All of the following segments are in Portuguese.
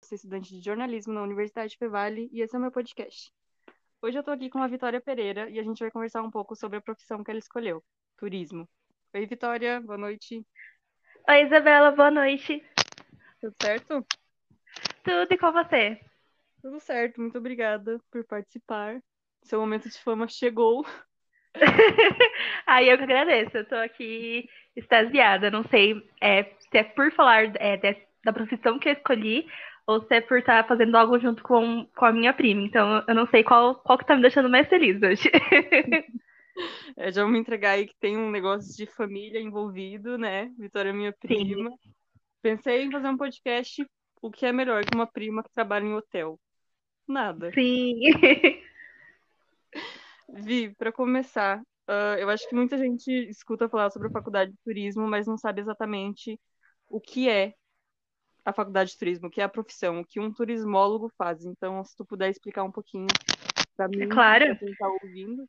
Sou estudante de jornalismo na Universidade Fevale e esse é o meu podcast. Hoje eu tô aqui com a Vitória Pereira e a gente vai conversar um pouco sobre a profissão que ela escolheu, turismo. Oi, Vitória, boa noite. Oi, Isabela, boa noite. Tudo certo? Tudo e com você? Tudo certo, muito obrigada por participar. Seu momento de fama chegou. Aí eu que agradeço, eu tô aqui extasiada. Não sei é, se é por falar é, da profissão que eu escolhi ou se é por estar fazendo algo junto com, com a minha prima. Então eu não sei qual, qual que tá me deixando mais feliz hoje. É, já vamos entregar aí que tem um negócio de família envolvido, né? Vitória é minha prima. Sim. Pensei em fazer um podcast, o que é melhor que uma prima que trabalha em hotel? Nada. Sim. Vi, para começar, uh, eu acho que muita gente escuta falar sobre a faculdade de turismo, mas não sabe exatamente o que é a faculdade de turismo, o que é a profissão, o que um turismólogo faz. Então, se tu puder explicar um pouquinho para mim, claro. para quem está ouvindo.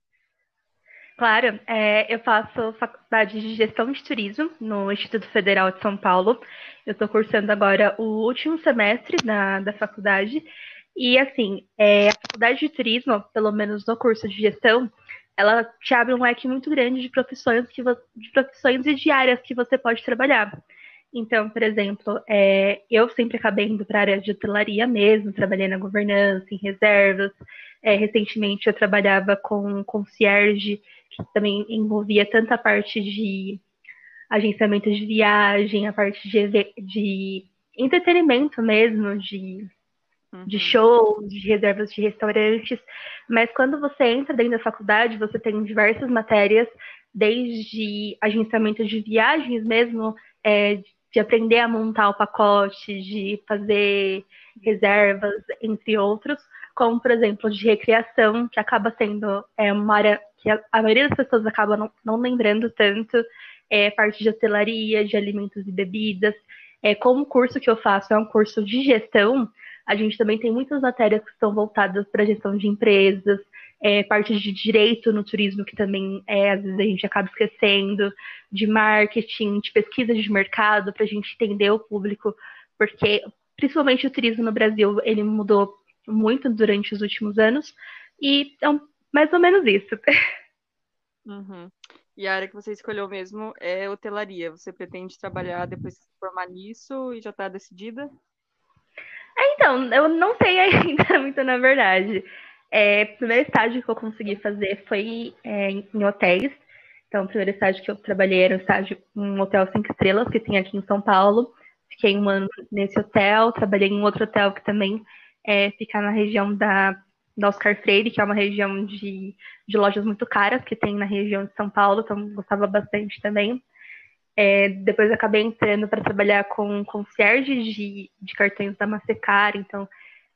Claro, é, eu faço faculdade de gestão de turismo no Instituto Federal de São Paulo. Eu estou cursando agora o último semestre da, da faculdade. E assim, é, a faculdade de turismo, pelo menos no curso de gestão, ela te abre um leque muito grande de profissões, que de profissões e de áreas que você pode trabalhar. Então, por exemplo, é, eu sempre acabei indo para a área de hotelaria mesmo, trabalhei na governança, em reservas. É, recentemente eu trabalhava com concierge, que também envolvia tanta parte de agenciamento de viagem, a parte de, de entretenimento mesmo, de, uhum. de shows, de reservas de restaurantes. Mas quando você entra dentro da faculdade, você tem diversas matérias, desde agenciamento de viagens mesmo, é, de aprender a montar o pacote, de fazer reservas, entre outros, como, por exemplo, de recreação, que acaba sendo é, uma área que a, a maioria das pessoas acaba não, não lembrando tanto, é, parte de hotelaria, de alimentos e bebidas. É, como o curso que eu faço é um curso de gestão, a gente também tem muitas matérias que estão voltadas para gestão de empresas, é, parte de direito no turismo, que também é, às vezes a gente acaba esquecendo, de marketing, de pesquisa de mercado, para a gente entender o público, porque principalmente o turismo no Brasil, ele mudou muito durante os últimos anos, e é um, mais ou menos isso. Uhum. E a área que você escolheu mesmo é hotelaria. Você pretende trabalhar depois de se formar nisso e já está decidida? É, então, eu não sei ainda muito, na verdade. É, o primeiro estágio que eu consegui fazer foi é, em hotéis. Então, o primeiro estágio que eu trabalhei era um estágio em um hotel cinco estrelas que tem aqui em São Paulo. Fiquei um ano nesse hotel, trabalhei em outro hotel que também é, fica na região da, da Oscar Freire, que é uma região de, de lojas muito caras que tem na região de São Paulo, então gostava bastante também. É, depois acabei entrando para trabalhar com concierge de, de cartões da Mastercard, então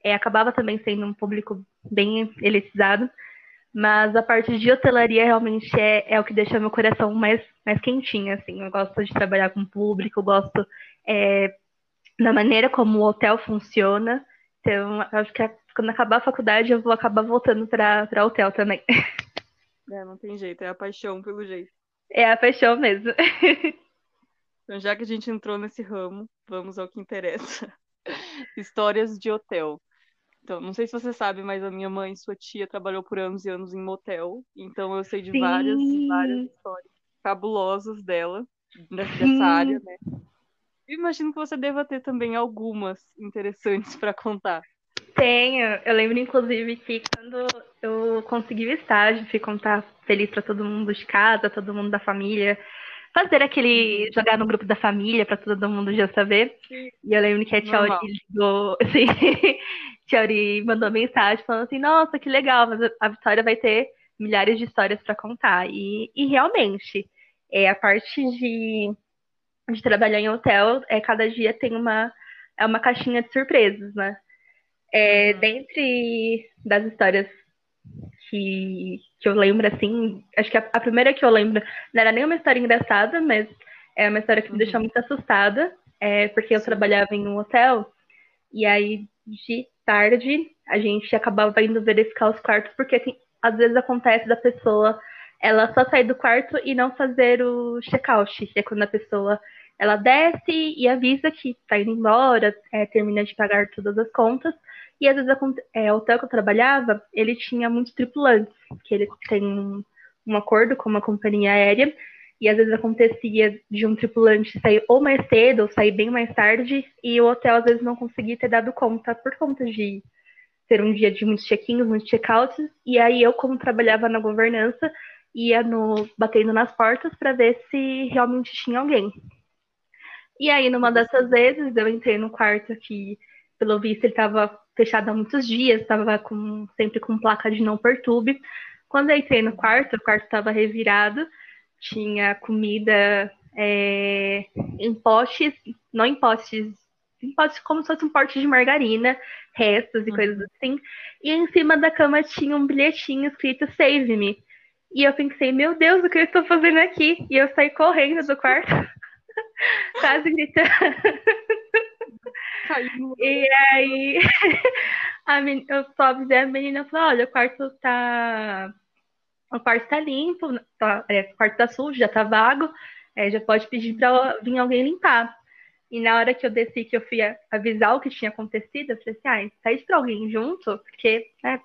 é, acabava também sendo um público bem elitizado, mas a parte de hotelaria realmente é, é o que deixa meu coração mais, mais quentinho, assim. Eu gosto de trabalhar com o público, gosto é, da maneira como o hotel funciona. Então, acho que quando acabar a faculdade, eu vou acabar voltando para hotel também. É, não tem jeito, é a paixão pelo jeito. É a paixão mesmo. Então, já que a gente entrou nesse ramo, vamos ao que interessa. Histórias de hotel. Então, não sei se você sabe, mas a minha mãe e sua tia trabalhou por anos e anos em motel. Então eu sei de Sim. várias várias histórias cabulosas dela, dessa área, né? Eu imagino que você deva ter também algumas interessantes para contar. Tenho. Eu lembro, inclusive, que quando eu consegui o estágio, fui contar feliz para todo mundo de casa, todo mundo da família, fazer aquele. jogar no grupo da família para todo mundo já saber. Sim. E eu lembro que a tia Auri ligou. Assim, Tiori mandou mensagem falando assim: Nossa, que legal, mas a Vitória vai ter milhares de histórias para contar. E, e realmente, é, a parte de, de trabalhar em hotel, é, cada dia tem uma, é uma caixinha de surpresas, né? É, uhum. dentre das histórias que, que eu lembro, assim, acho que a, a, primeira que eu lembro não era nem uma história engraçada, mas é uma história que me uhum. deixou muito assustada, é, porque eu trabalhava em um hotel, e aí de tarde, a gente acabava indo verificar os quartos, porque assim, às vezes acontece da pessoa ela só sair do quarto e não fazer o check-out, que é quando a pessoa ela desce e avisa que está indo embora, é, termina de pagar todas as contas. E às vezes é, o hotel que eu trabalhava, ele tinha muitos tripulantes, que ele tem um, um acordo com uma companhia aérea, e às vezes acontecia de um tripulante sair ou mais cedo ou sair bem mais tarde, e o hotel às vezes não conseguia ter dado conta por conta de ser um dia de muitos check-ins, muitos check-outs, e aí eu, como trabalhava na governança, ia no, batendo nas portas para ver se realmente tinha alguém. E aí, numa dessas vezes, eu entrei no quarto que, pelo visto, ele estava fechado há muitos dias, estava com, sempre com placa de não perturbe. Quando eu entrei no quarto, o quarto estava revirado, tinha comida é, em potes, não em potes, em potes como se fosse um pote de margarina, restos e uhum. coisas assim. E em cima da cama tinha um bilhetinho escrito Save Me. E eu pensei, meu Deus, o que eu estou fazendo aqui? E eu saí correndo do quarto, quase gritando. E aí, a menina, eu só avisei a menina falei, olha, o quarto tá. O quarto tá limpo, tá, é, o quarto tá sujo, já tá vago, é, já pode pedir pra vir alguém limpar. E na hora que eu desci, que eu fui avisar o que tinha acontecido, eu falei assim, ah, pede pra alguém junto, porque né,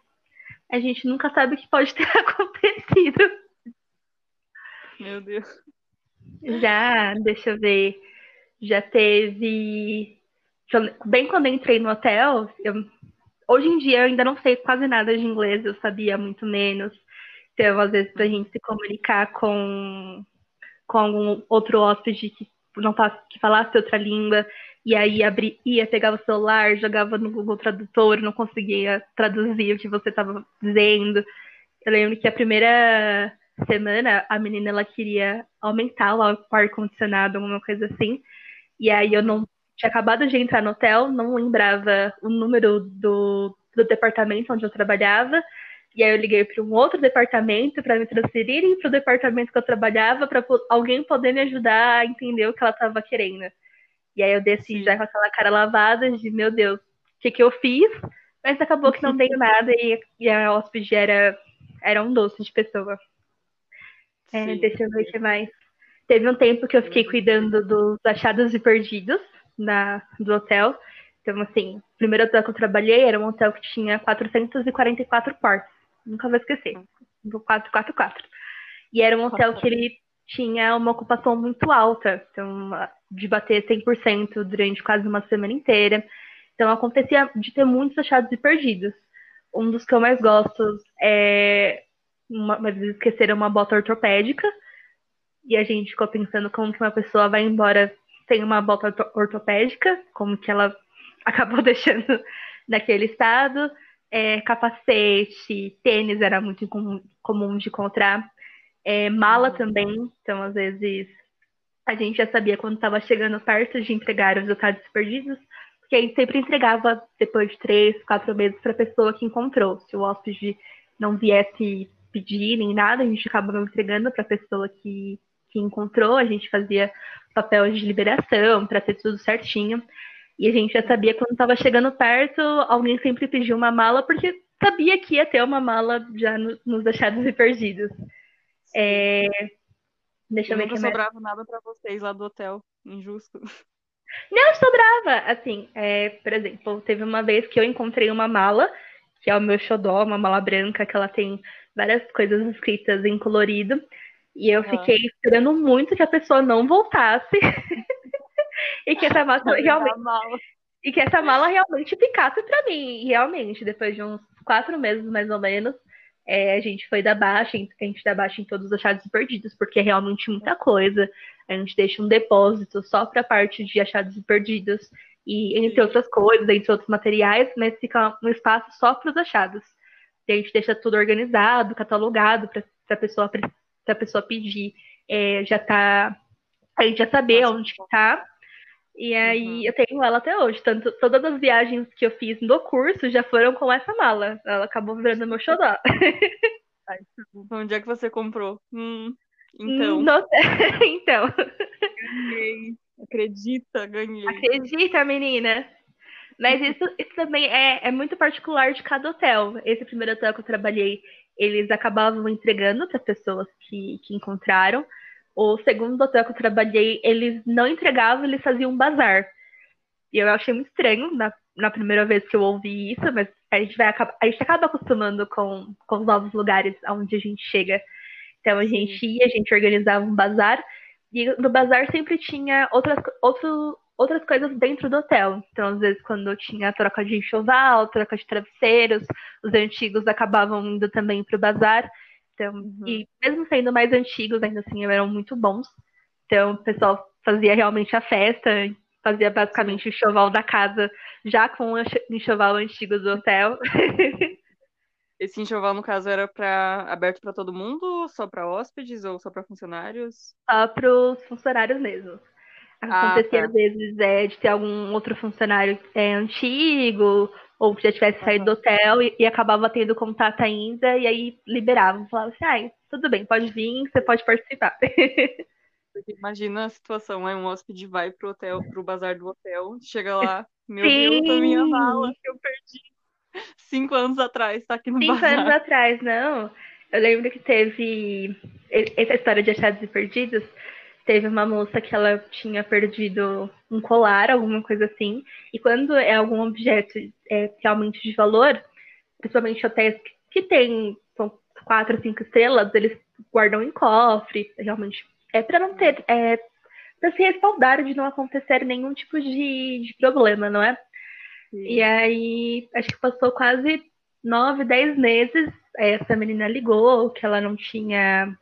a gente nunca sabe o que pode ter acontecido. Meu Deus. Já, deixa eu ver. Já teve. Bem quando eu entrei no hotel, eu... hoje em dia eu ainda não sei quase nada de inglês, eu sabia muito menos. Então, às vezes, pra gente se comunicar com, com algum outro hóspede que não que falasse outra língua, e aí abri, ia, pegava o celular, jogava no Google Tradutor, não conseguia traduzir o que você estava dizendo. Eu lembro que a primeira semana a menina ela queria aumentar o ar-condicionado, alguma coisa assim. E aí eu não tinha acabado de entrar no hotel, não lembrava o número do, do departamento onde eu trabalhava. E aí eu liguei para um outro departamento para me transferirem para o departamento que eu trabalhava para alguém poder me ajudar a entender o que ela estava querendo. E aí eu desci já com aquela cara lavada de meu Deus, o que, que eu fiz? Mas acabou que não tenho nada e, e a hóspede era, era um doce de pessoa. É, deixa eu ver o que mais. Teve um tempo que eu fiquei cuidando dos achados e perdidos na, do hotel. Então, assim, o primeiro hotel que eu trabalhei era um hotel que tinha 444 quartos. Nunca vou esquecer. 444. E era um hotel que ele tinha uma ocupação muito alta. Então, de bater 100% durante quase uma semana inteira. Então, acontecia de ter muitos achados e perdidos. Um dos que eu mais gosto é uma, mas esqueceram uma bota ortopédica. E a gente ficou pensando como que uma pessoa vai embora sem uma bota ortopédica, como que ela acabou deixando naquele estado. É, capacete, tênis era muito comum de encontrar. É, mala uhum. também, então às vezes a gente já sabia quando estava chegando perto de entregar os resultados perdidos, porque a gente sempre entregava depois de três, quatro meses para a pessoa que encontrou. Se o hóspede não viesse pedir nem nada, a gente acabava entregando para a pessoa que, que encontrou, a gente fazia papel de liberação para ter tudo certinho. E a gente já sabia quando estava chegando perto, alguém sempre pediu uma mala, porque sabia que ia ter uma mala já no, nos achados e perdidos. É... Deixa eu ver que sobrava nada para vocês lá do hotel. Injusto. Não, sobrava. Assim, é, por exemplo, teve uma vez que eu encontrei uma mala, que é o meu xodó, uma mala branca, que ela tem várias coisas escritas em colorido. E eu fiquei esperando muito que a pessoa não voltasse. e que essa mala realmente. E que essa mala realmente ficasse para mim. E realmente, depois de uns quatro meses mais ou menos, é, a gente foi da baixa, a gente dá baixa em todos os achados perdidos, porque é realmente muita coisa. A gente deixa um depósito só para a parte de achados perdidos, e entre outras coisas, entre outros materiais, mas fica um espaço só para os achados. E a gente deixa tudo organizado, catalogado para a pessoa, pra pessoa pedir. É, já tá. A gente já saber Nossa, onde está. E aí uhum. eu tenho ela até hoje. Tanto todas as viagens que eu fiz no curso já foram com essa mala. Ela acabou virando meu xodó. Onde é que você comprou? Hum, então. Não, então. Ganhei. Acredita, ganhei. Acredita, menina. Mas isso, isso também é, é muito particular de cada hotel. Esse primeiro hotel que eu trabalhei, eles acabavam entregando para pessoas que, que encontraram. O segundo hotel que eu trabalhei, eles não entregavam, eles faziam um bazar. E eu achei muito estranho na, na primeira vez que eu ouvi isso, mas a gente, vai, a gente acaba acostumando com, com os novos lugares onde a gente chega. Então a gente ia, a gente organizava um bazar, e no bazar sempre tinha outras, outro, outras coisas dentro do hotel. Então, às vezes, quando tinha troca de enxoval, troca de travesseiros, os antigos acabavam indo também para o bazar. Então, uhum. E mesmo sendo mais antigos, ainda assim, eram muito bons. Então, o pessoal fazia realmente a festa, fazia basicamente o enxoval da casa, já com o enxoval antigo do hotel. Esse enxoval, no caso, era pra, aberto para todo mundo, só para hóspedes ou só para funcionários? Só para os funcionários mesmo. Ah, Acontecia ah, tá. às vezes é, de ter algum outro funcionário é, antigo, ou que já tivesse uhum. saído do hotel e, e, acabava tendo contato ainda, e aí liberavam, falavam assim, ah, tudo bem, pode vir, você pode participar. imagina a situação, é um hóspede vai pro hotel, pro bazar do hotel, chega lá, meu Sim. Deus, a minha mala que eu perdi cinco anos atrás, tá aqui no cinco bazar. Cinco anos atrás, não. Eu lembro que teve essa história de achados e perdidos, teve uma moça que ela tinha perdido um colar, alguma coisa assim, e quando é algum objeto é, realmente de valor, principalmente hotéis que tem são quatro, cinco estrelas, eles guardam em cofre, realmente é para não ter, é para se respaldar de não acontecer nenhum tipo de, de problema, não é? Sim. E aí, acho que passou quase nove, dez meses, essa menina ligou que ela não tinha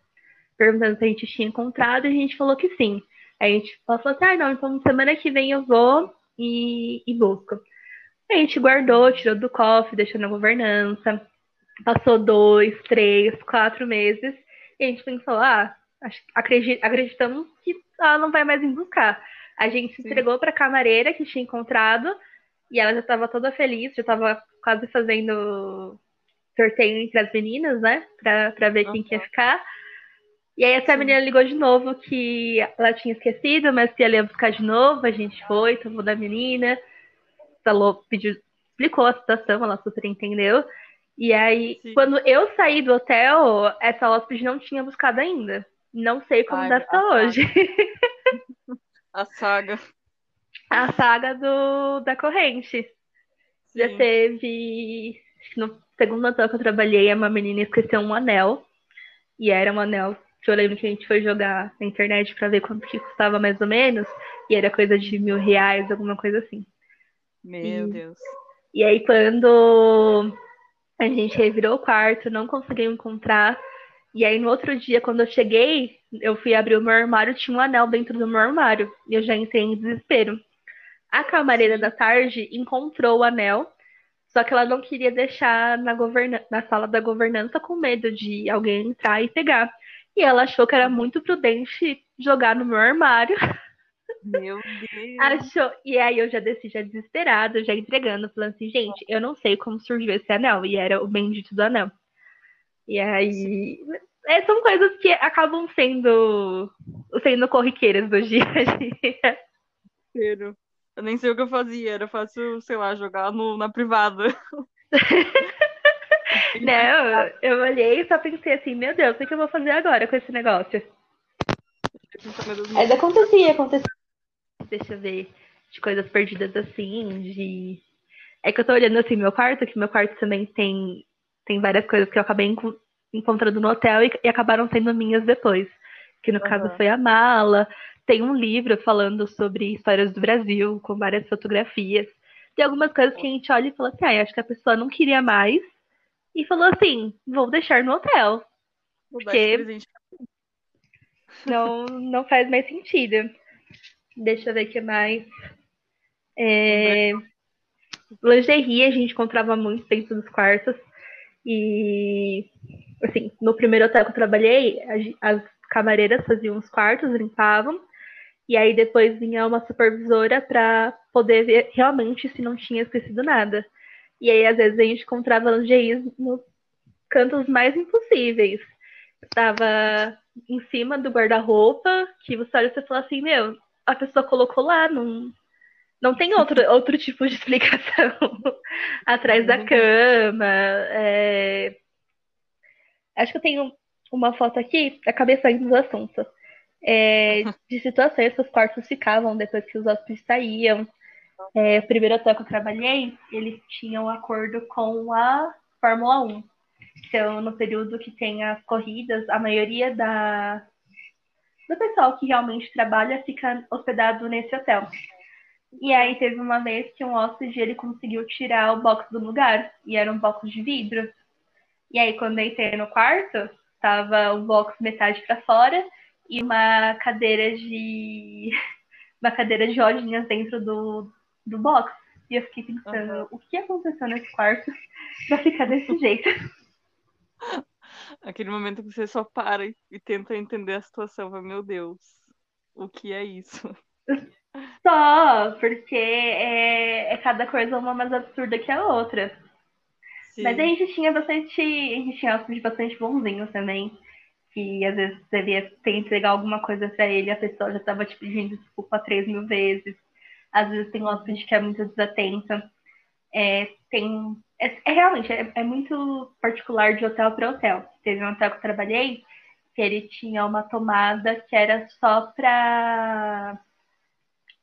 perguntando se a gente tinha encontrado, e a gente falou que sim. Aí a gente falou assim, ah, não, então semana que vem eu vou e, e busco. Aí a gente guardou, tirou do cofre, deixou na governança. Passou dois, três, quatro meses. E a gente pensou, ah, acreditamos que ela não vai mais em buscar. A gente se entregou para a camareira que tinha encontrado e ela já estava toda feliz, já estava quase fazendo sorteio entre as meninas, né? Para ver uhum. quem quer ficar. E aí essa menina ligou de novo que ela tinha esquecido, mas que ela ia buscar de novo. A gente foi, tomou da menina, falou, pediu, explicou a situação, ela super entendeu. E aí, Sim. quando eu saí do hotel, essa hóspede não tinha buscado ainda. Não sei como deve estar hoje. A saga. A saga do, da corrente. Sim. Já teve. No segundo hotel que eu trabalhei, uma menina esqueceu um anel. E era um anel que eu lembro que a gente foi jogar na internet para ver quanto que custava mais ou menos, e era coisa de mil reais, alguma coisa assim. Meu e, Deus. E aí quando a gente revirou o quarto, não conseguiu encontrar, e aí no outro dia, quando eu cheguei, eu fui abrir o meu armário, tinha um anel dentro do meu armário, e eu já entrei em desespero. A camareira da tarde encontrou o anel, só que ela não queria deixar na, na sala da governança com medo de alguém entrar e pegar. E ela achou que era muito prudente jogar no meu armário. Meu Deus. Achou. E aí eu já desci, já desesperada, já entregando, falando assim, gente, eu não sei como surgiu esse anel. E era o bendito do anel. E aí. É, são coisas que acabam sendo sendo corriqueiras do dia a dia. Eu nem sei o que eu fazia, era fácil, sei lá, jogar no, na privada. Não, eu olhei e só pensei assim, meu Deus, o que eu vou fazer agora com esse negócio? Mas acontecia, acontecia. Deixa eu ver, de coisas perdidas assim, de. É que eu tô olhando assim meu quarto, que meu quarto também tem, tem várias coisas que eu acabei encontrando no hotel e, e acabaram sendo minhas depois. Que no uhum. caso foi a mala. Tem um livro falando sobre histórias do Brasil, com várias fotografias. Tem algumas coisas que a gente olha e fala assim, ah, acho que a pessoa não queria mais, e falou assim: vou deixar no hotel. Vou porque não, não faz mais sentido. Deixa eu ver o que mais. É... Lingerie a gente encontrava muito dentro dos quartos. E, assim, no primeiro hotel que eu trabalhei, as camareiras faziam os quartos, limpavam. E aí depois vinha uma supervisora para poder ver realmente se não tinha esquecido nada. E aí, às vezes, a gente encontrava lingeries nos cantos mais impossíveis. Estava em cima do guarda-roupa, que você olha e você fala assim, meu, a pessoa colocou lá, não, não tem outro, outro tipo de explicação. Atrás da cama. É... Acho que eu tenho uma foto aqui, acabei saindo do assunto. É, de situações que os quartos ficavam depois que os hóspedes saíam. É, o primeiro hotel que eu trabalhei, eles tinham um acordo com a Fórmula 1. Então, no período que tem as corridas, a maioria da, do pessoal que realmente trabalha fica hospedado nesse hotel. E aí teve uma vez que um hóspede ele conseguiu tirar o box do lugar, e era um box de vidro. E aí quando eu entrei no quarto, tava o box metade para fora e uma cadeira de uma cadeira de rodinhas dentro do, do box. E eu fiquei pensando, uhum. o que aconteceu nesse quarto pra ficar desse jeito? Aquele momento que você só para e, e tenta entender a situação, meu Deus, o que é isso? Só, porque é, é cada coisa uma mais absurda que a outra. Sim. Mas a gente tinha bastante. A gente tinha hóspedes bastante bonzinhos também. Que às vezes você via ter entregar alguma coisa pra ele, a pessoa já tava te pedindo desculpa três mil vezes. Às vezes tem hóspede que é muito desatenta. É, tem. É, é realmente, é, é, muito particular de hotel para hotel. Teve um hotel que eu trabalhei que ele tinha uma tomada que era só para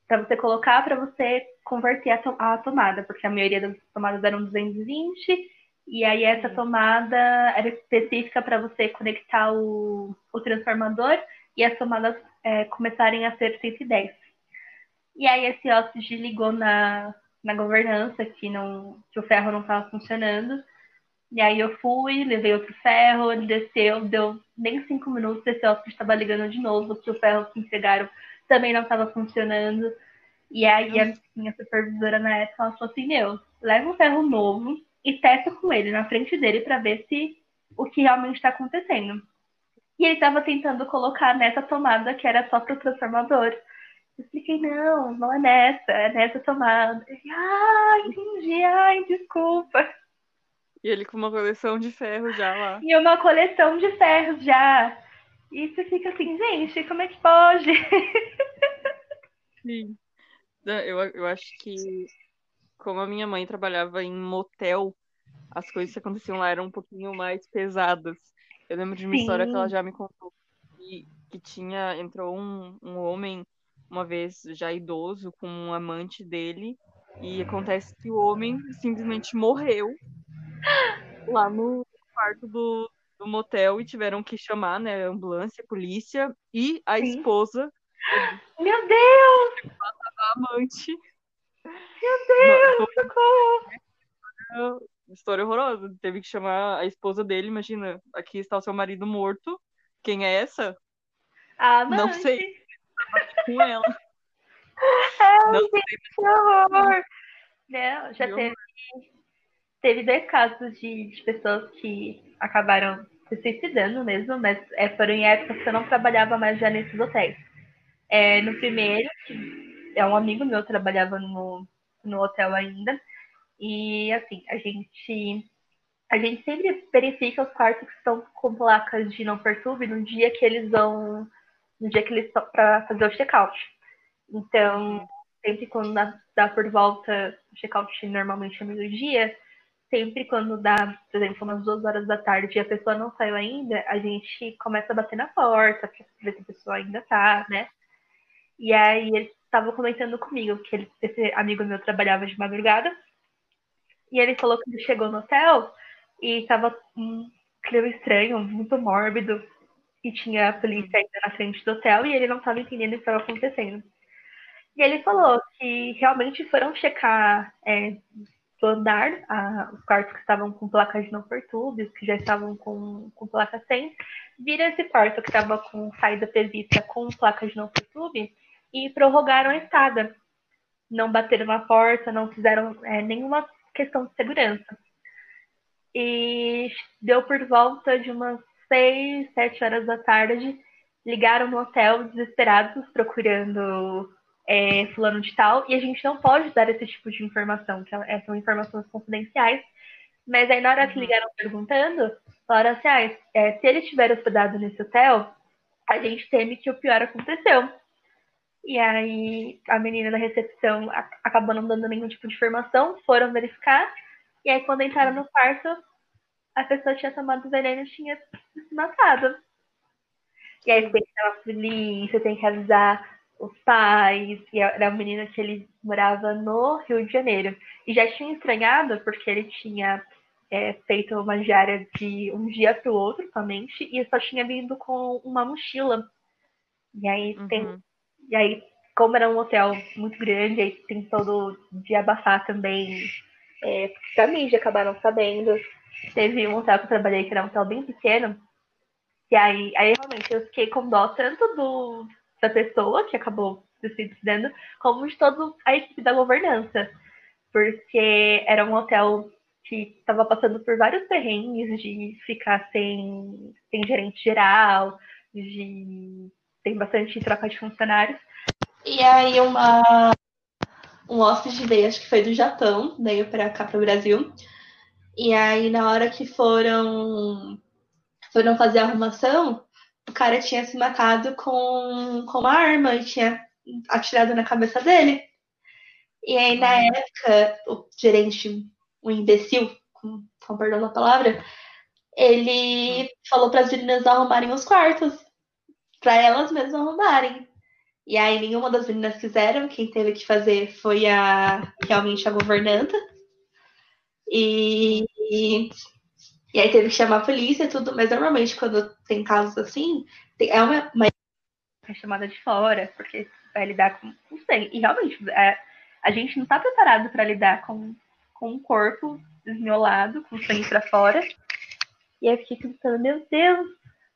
para você colocar para você converter a, to a, tomada, porque a maioria das tomadas eram 220 e aí essa tomada era específica para você conectar o, o transformador e as tomadas é, começarem a ser 110. E aí esse hóspede ligou na, na governança que, não, que o ferro não estava funcionando. E aí eu fui, levei outro ferro, ele desceu, deu nem cinco minutos, esse hóspede estava ligando de novo, que o ferro que entregaram também não estava funcionando. E aí a minha supervisora na época ela falou assim, meu, leva um ferro novo e testa com ele na frente dele para ver se o que realmente está acontecendo. E ele estava tentando colocar nessa tomada que era só para o transformador. Eu expliquei, não, não é nessa, é nessa tomada. Ele, ah, entendi, ai, desculpa. E ele com uma coleção de ferros já lá. E uma coleção de ferros já. E você fica assim, gente, como é que pode? Sim. Eu, eu acho que, como a minha mãe trabalhava em motel, as coisas que aconteciam lá eram um pouquinho mais pesadas. Eu lembro de uma Sim. história que ela já me contou. Que, que tinha, entrou um, um homem, uma vez já idoso, com um amante dele. E acontece que o homem simplesmente morreu lá no quarto do, do motel e tiveram que chamar, né, ambulância, polícia e a Sim. esposa. Meu Deus! A amante. Meu Deus, socorro! História horrorosa. Teve que chamar a esposa dele, imagina, aqui está o seu marido morto. Quem é essa? A amante. Não sei. Com ela. Ai, não sei. que horror! Não, já teve teve dois casos de, de pessoas que acabaram se suicidando mesmo, mas é, foram em épocas que eu não trabalhava mais já nesses hotéis. É, no primeiro, é um amigo meu trabalhava no, no hotel ainda, e assim, a gente a gente sempre verifica os quartos que estão com placas de não perturbe no dia que eles vão no dia que eles estão para fazer o check-out. Então, sempre quando dá, por volta, o check-out normalmente é meio-dia, sempre quando dá, por exemplo, umas duas horas da tarde e a pessoa não saiu ainda, a gente começa a bater na porta para ver se a pessoa ainda tá, né? E aí ele estava comentando comigo que ele, esse amigo meu trabalhava de madrugada e ele falou que ele chegou no hotel e estava um clima estranho, muito mórbido e tinha a polícia ainda na frente do hotel e ele não estava entendendo o que estava acontecendo. E ele falou que realmente foram checar é, do andar, a, os quartos que estavam com placas de não perturbe, que já estavam com, com placa 100, viram esse quarto que estava com saída prevista com placa de não perturbe e prorrogaram a estada. Não bateram na porta, não fizeram é, nenhuma questão de segurança. E deu por volta de umas 6, 7 horas da tarde, ligaram no hotel desesperados, procurando é, fulano de tal, e a gente não pode dar esse tipo de informação, que é, são informações confidenciais. Mas aí na hora que uhum. ligaram perguntando, falaram assim, ah, é, se ele estiver hospedado nesse hotel, a gente teme que o pior aconteceu. E aí a menina da recepção acabou não dando nenhum tipo de informação, foram verificar, e aí quando entraram no quarto, a pessoa tinha tomado veneno e tinha se matado. E aí tem que chamar a polícia, tem que avisar os pais. E era um menino que ele morava no Rio de Janeiro. E já tinha estranhado porque ele tinha é, feito uma diária de um dia para o outro somente. E só tinha vindo com uma mochila. E aí Uhum. tem. E aí, como era um hotel muito grande, aí tem todo de abafar também. É, da mídia acabaram sabendo. Teve um hotel que eu trabalhei que era um hotel bem pequeno. E aí, aí realmente eu fiquei com dó tanto do, da pessoa que acabou se suicidando, como de toda a equipe da governança. Porque era um hotel que estava passando por vários perrengues de ficar sem, sem gerente geral, de tem bastante troca de funcionários. E aí uma um hóspede veio, acho que foi do Japão, veio para cá para o Brasil. E aí na hora que foram foram fazer a arrumação, o cara tinha se matado com, com uma arma e tinha atirado na cabeça dele. E aí na época, o gerente, o imbecil, com, com perdão da palavra, ele falou para as meninas arrumarem os quartos para elas mesmas arrumarem. E aí nenhuma das meninas quiseram, quem teve que fazer foi a realmente a governanta. E, e, e aí teve que chamar a polícia e tudo, mas normalmente quando tem casos assim, tem, é uma, uma é chamada de fora, porque vai lidar com, com sangue. E realmente, é, a gente não está preparado para lidar com, com um corpo esmiolado, com sangue para fora. E aí eu fiquei pensando, meu Deus,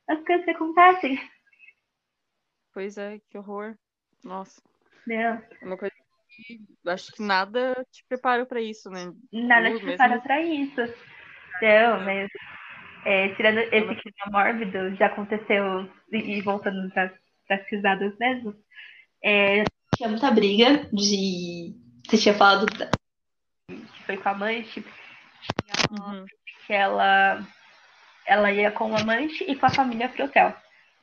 as coisas que acontecem. Pois é, que horror. Nossa. Não. É uma coisa que acho que nada te prepara para isso, né? Nada te prepara mesmo- para isso. Não, mas é, tirando esse clima mórbido, já aconteceu, e, e voltando para as risadas mesmo, é, tinha muita briga de. Você tinha falado da- que foi com a amante, Uhum. que ela, ela ia com o amante e com a família pro hotel.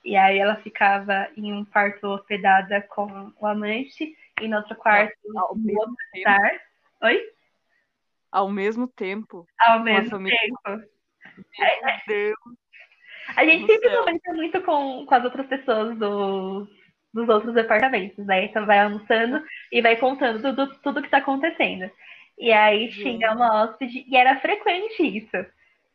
E aí ela ficava em um quarto hospedada com o amante e no outro quarto Ao no mesmo outro tempo, andar. Oi? ao mesmo tempo. Ao mesmo família. tempo. Meu Deus. A gente do sempre céu. comenta muito com, com as outras pessoas do, dos outros departamentos, né? Então vai almoçando e vai contando tudo, tudo que tá acontecendo. E aí tinha uma hóspede, e era frequente isso.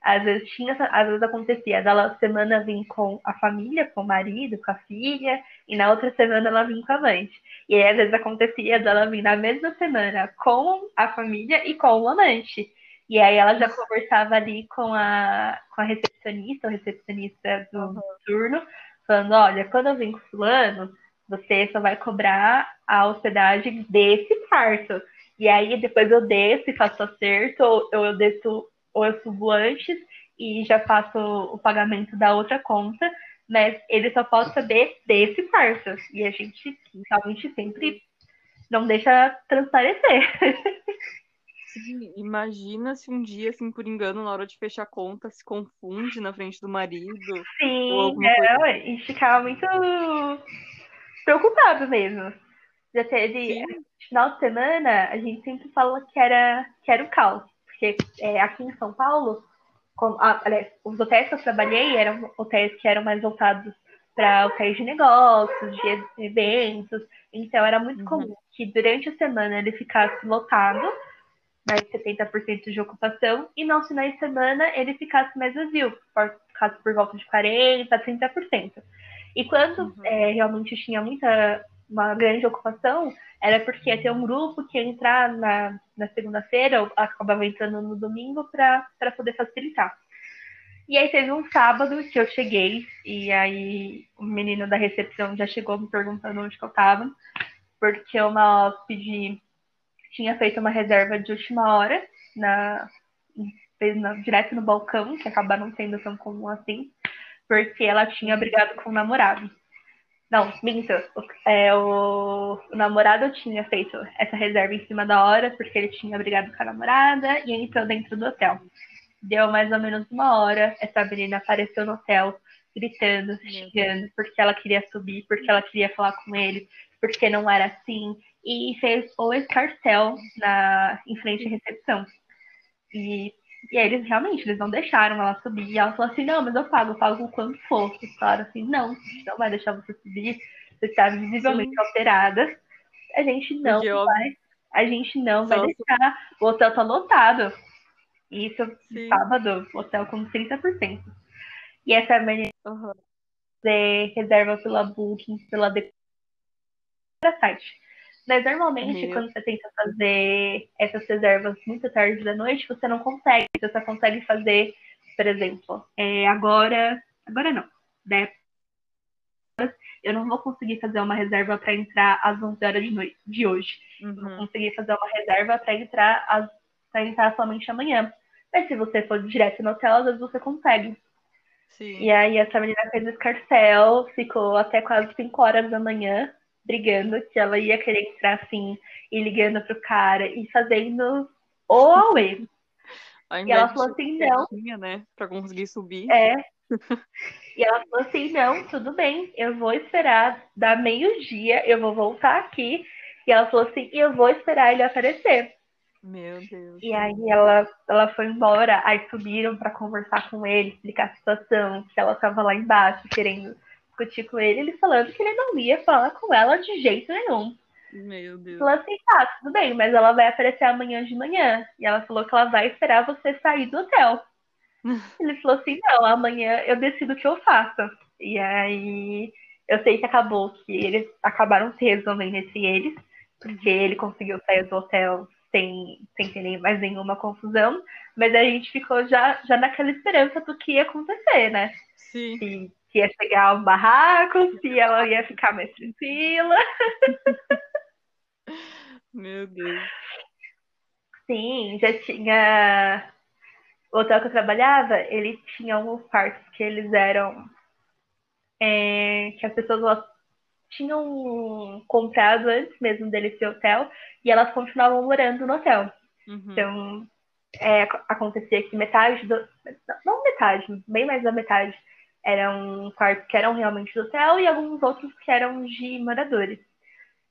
Às vezes tinha, às vezes acontecia dela semana vir com a família, com o marido, com a filha, e na outra semana ela vinha com a amante. E aí às vezes acontecia dela vir na mesma semana com a família e com o amante. E aí ela já conversava ali com a, com a recepcionista, o recepcionista do Uhum. turno, falando, olha, quando eu vim com fulano, você só vai cobrar a hospedagem desse quarto. E aí depois eu desço e faço acerto, ou eu desço, ou eu subo antes e já faço o pagamento da outra conta, mas ele só pode saber desse quarto. E a gente realmente sempre não deixa transparecer. Sim, imagina se um dia, assim, por engano, na hora de fechar a conta, se confunde na frente do marido. Sim, alguma não, e ficava muito preocupado mesmo. Já teve, Sim. final de semana, a gente sempre fala que era, que era o caos. Porque é, aqui em São Paulo, com, ah, aliás, os hotéis que eu trabalhei eram hotéis que eram mais voltados para hotéis de negócios, de eventos. Então era muito Uhum. comum que durante a semana ele ficasse lotado, mais 70% de ocupação, e nos finais de semana ele ficasse mais vazio, por, ficasse por volta de 40%, 30%. E quando Uhum. é, realmente tinha muita, uma grande ocupação, era porque ia ter um grupo que ia entrar na, na segunda-feira, acabava entrando no domingo, para poder facilitar. E aí teve um sábado que eu cheguei, e aí o menino da recepção já chegou me perguntando onde que eu tava, porque uma hóspede tinha feito uma reserva de última hora, na, fez na- direto no balcão, que acabaram sendo tão comum assim, porque ela tinha brigado com o namorado. Não, minto. O, é, o, o namorado tinha feito essa reserva em cima da hora, porque ele tinha brigado com a namorada e entrou dentro do hotel. Deu mais ou menos uma hora, essa menina apareceu no hotel, gritando, xingando, porque ela queria subir, porque ela queria falar com ele, porque não era assim, e fez o escarcel na, em frente à recepção. E E aí eles realmente, eles não deixaram ela subir. E ela falou assim, não, mas eu pago, eu pago o quanto for. Eles falaram assim, não, não vai deixar você subir, você está visivelmente Sim. alterada. A gente não vai, a gente não vai deixar. O hotel tá lotado. Isso Sim. sábado, hotel com 30%. E essa menina uhum. reserva pela Booking, pela site. Mas normalmente, Meu. quando você tenta fazer essas reservas muito tarde da noite, você não consegue. Você só consegue fazer, por exemplo, é, agora. Agora não. Né? Eu não vou conseguir fazer uma reserva para entrar às 11 horas de, noite, de hoje. Uhum. Vou conseguir fazer uma reserva para entrar, entrar somente amanhã. Mas se você for direto no hotel, às vezes você consegue. Sim. E aí essa menina fez escarcel, ficou até quase 5 horas da manhã brigando, que ela ia querer entrar assim, e ligando pro cara e fazendo o Aue. e ela falou assim, não. Né, pra conseguir subir. É. e ela falou assim, não, tudo bem, eu vou esperar dar meio-dia, eu vou voltar aqui. E ela falou assim, eu vou esperar ele aparecer. Meu Deus. E aí ela, ela foi embora, aí subiram para conversar com ele, explicar a situação, que ela tava lá embaixo querendo discutir com ele, ele falando que ele não ia falar com ela de jeito nenhum. Meu Deus. Falou assim, tá, tudo bem, mas ela vai aparecer amanhã de manhã. E ela falou que ela vai esperar você sair do hotel. ele falou assim, não, amanhã eu decido o que eu faço. E aí eu sei que acabou que eles acabaram se resolvendo entre eles, porque ele conseguiu sair do hotel sem, sem ter mais nenhuma confusão, mas a gente ficou já, já naquela esperança do que ia acontecer, né? Sim. E se ia chegar ao barraco, se ela ia ficar mais tranquila. Meu Deus. Sim, já tinha. O hotel que eu trabalhava, ele tinha alguns quartos que eles eram. É, que as pessoas tinham comprado antes mesmo dele ser hotel e elas continuavam morando no hotel. Uhum. Então, é, acontecia que metade do. Não metade, bem mais da metade eram quartos que eram realmente do hotel e alguns outros que eram de moradores.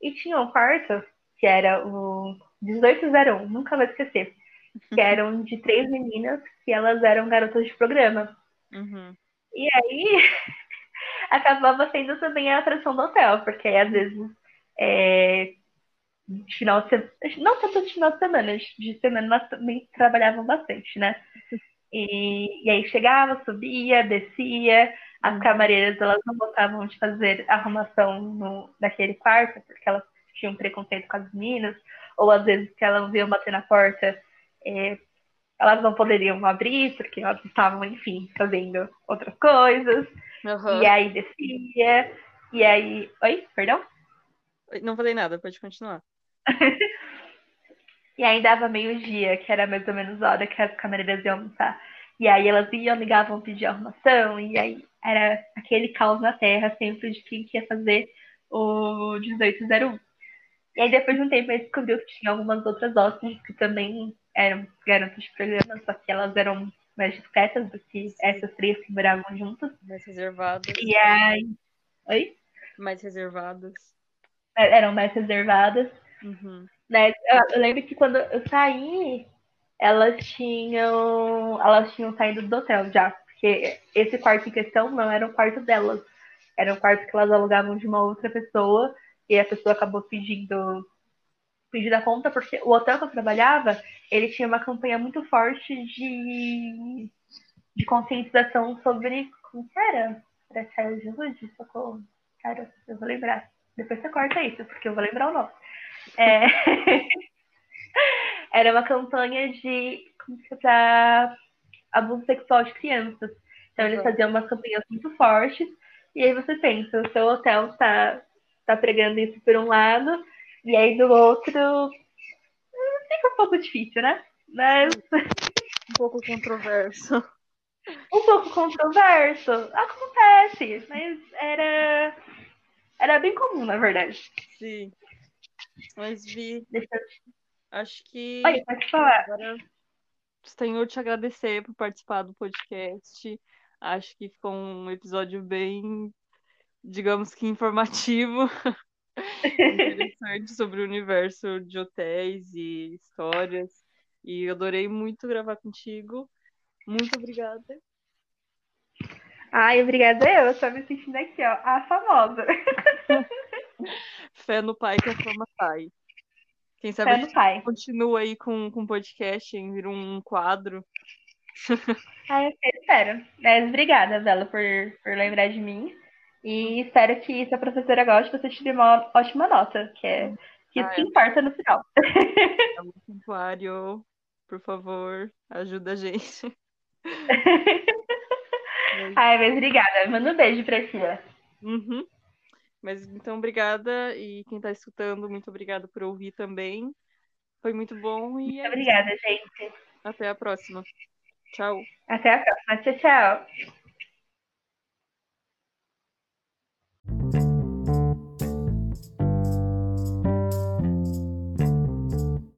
E tinha um quarto que era o 1801, nunca vou esquecer, que eram de três meninas que elas eram garotas de programa. Uhum. E aí acabava sendo também a atração do hotel, porque às vezes é, de final de semana, não tanto de final de semana, de semana nós também trabalhavam bastante, né? E, e aí chegava, subia, descia. As uhum. camareiras elas não gostavam de fazer arrumação no, naquele quarto, porque elas tinham preconceito com as meninas, ou às vezes que elas iam bater na porta, é, elas não poderiam abrir, porque elas estavam, enfim, fazendo outras coisas. Uhum. E aí descia, e aí. Oi, perdão? Não falei nada, pode continuar. E aí dava meio-dia, que era mais ou menos a hora que as camareiras iam almoçar. E aí elas iam, ligavam, pedir arrumação, e aí era aquele caos na terra sempre de quem ia fazer o 1801. E aí depois de um tempo gente descobriu que tinha algumas outras hóspedes que também eram garotas de programa, só que elas eram mais discretas do que essas três que moravam juntas. Mais reservadas. E aí. Oi? Mais reservadas. É, eram mais reservadas. Uhum. Né? Eu lembro que quando eu saí, elas tinham. Elas tinham saído do hotel já. Porque esse quarto em questão não era o quarto delas. Era um quarto que elas alugavam de uma outra pessoa. E a pessoa acabou pedindo pedindo a conta, porque o hotel que eu trabalhava, ele tinha uma campanha muito forte de, de conscientização sobre. Como que era? Era saúde? Socorro. Cara, eu vou lembrar. Depois você corta isso, porque eu vou lembrar o nome. É... Era uma campanha de para abuso sexual de crianças. Então eles faziam umas campanhas muito fortes. E aí você pensa, o seu hotel está tá pregando isso por um lado, e aí do outro hum, fica um pouco difícil, né? Mas. Um pouco controverso. Um pouco controverso. Acontece, mas era. Era bem comum, na verdade. Sim. Mas Vi, acho que Oi, pode falar. agora tenho te agradecer por participar do podcast. Acho que ficou um episódio bem, digamos que informativo, interessante sobre o universo de hotéis e histórias. E adorei muito gravar contigo. Muito obrigada. Ai, obrigada eu. Tô me sentindo aqui, ó, a famosa. Fé no pai que a fama sai. Quem sabe Fé a gente pai. continua aí com com podcast, hein? Vira um quadro. Ai, eu espero. Mas obrigada, Bela, por, por lembrar de mim. E espero que se a professora goste, você tire uma ótima nota, que é que isso Ah, que é. importa no final. Santuário, por favor, ajuda a gente. Ai, mas obrigada. Manda um beijo pra tia. Uhum. Mas então, obrigada. E quem está escutando, muito obrigada por ouvir também. Foi muito bom. E muito é obrigada, gente. Até a próxima. Tchau. Até a próxima. Tchau, tchau.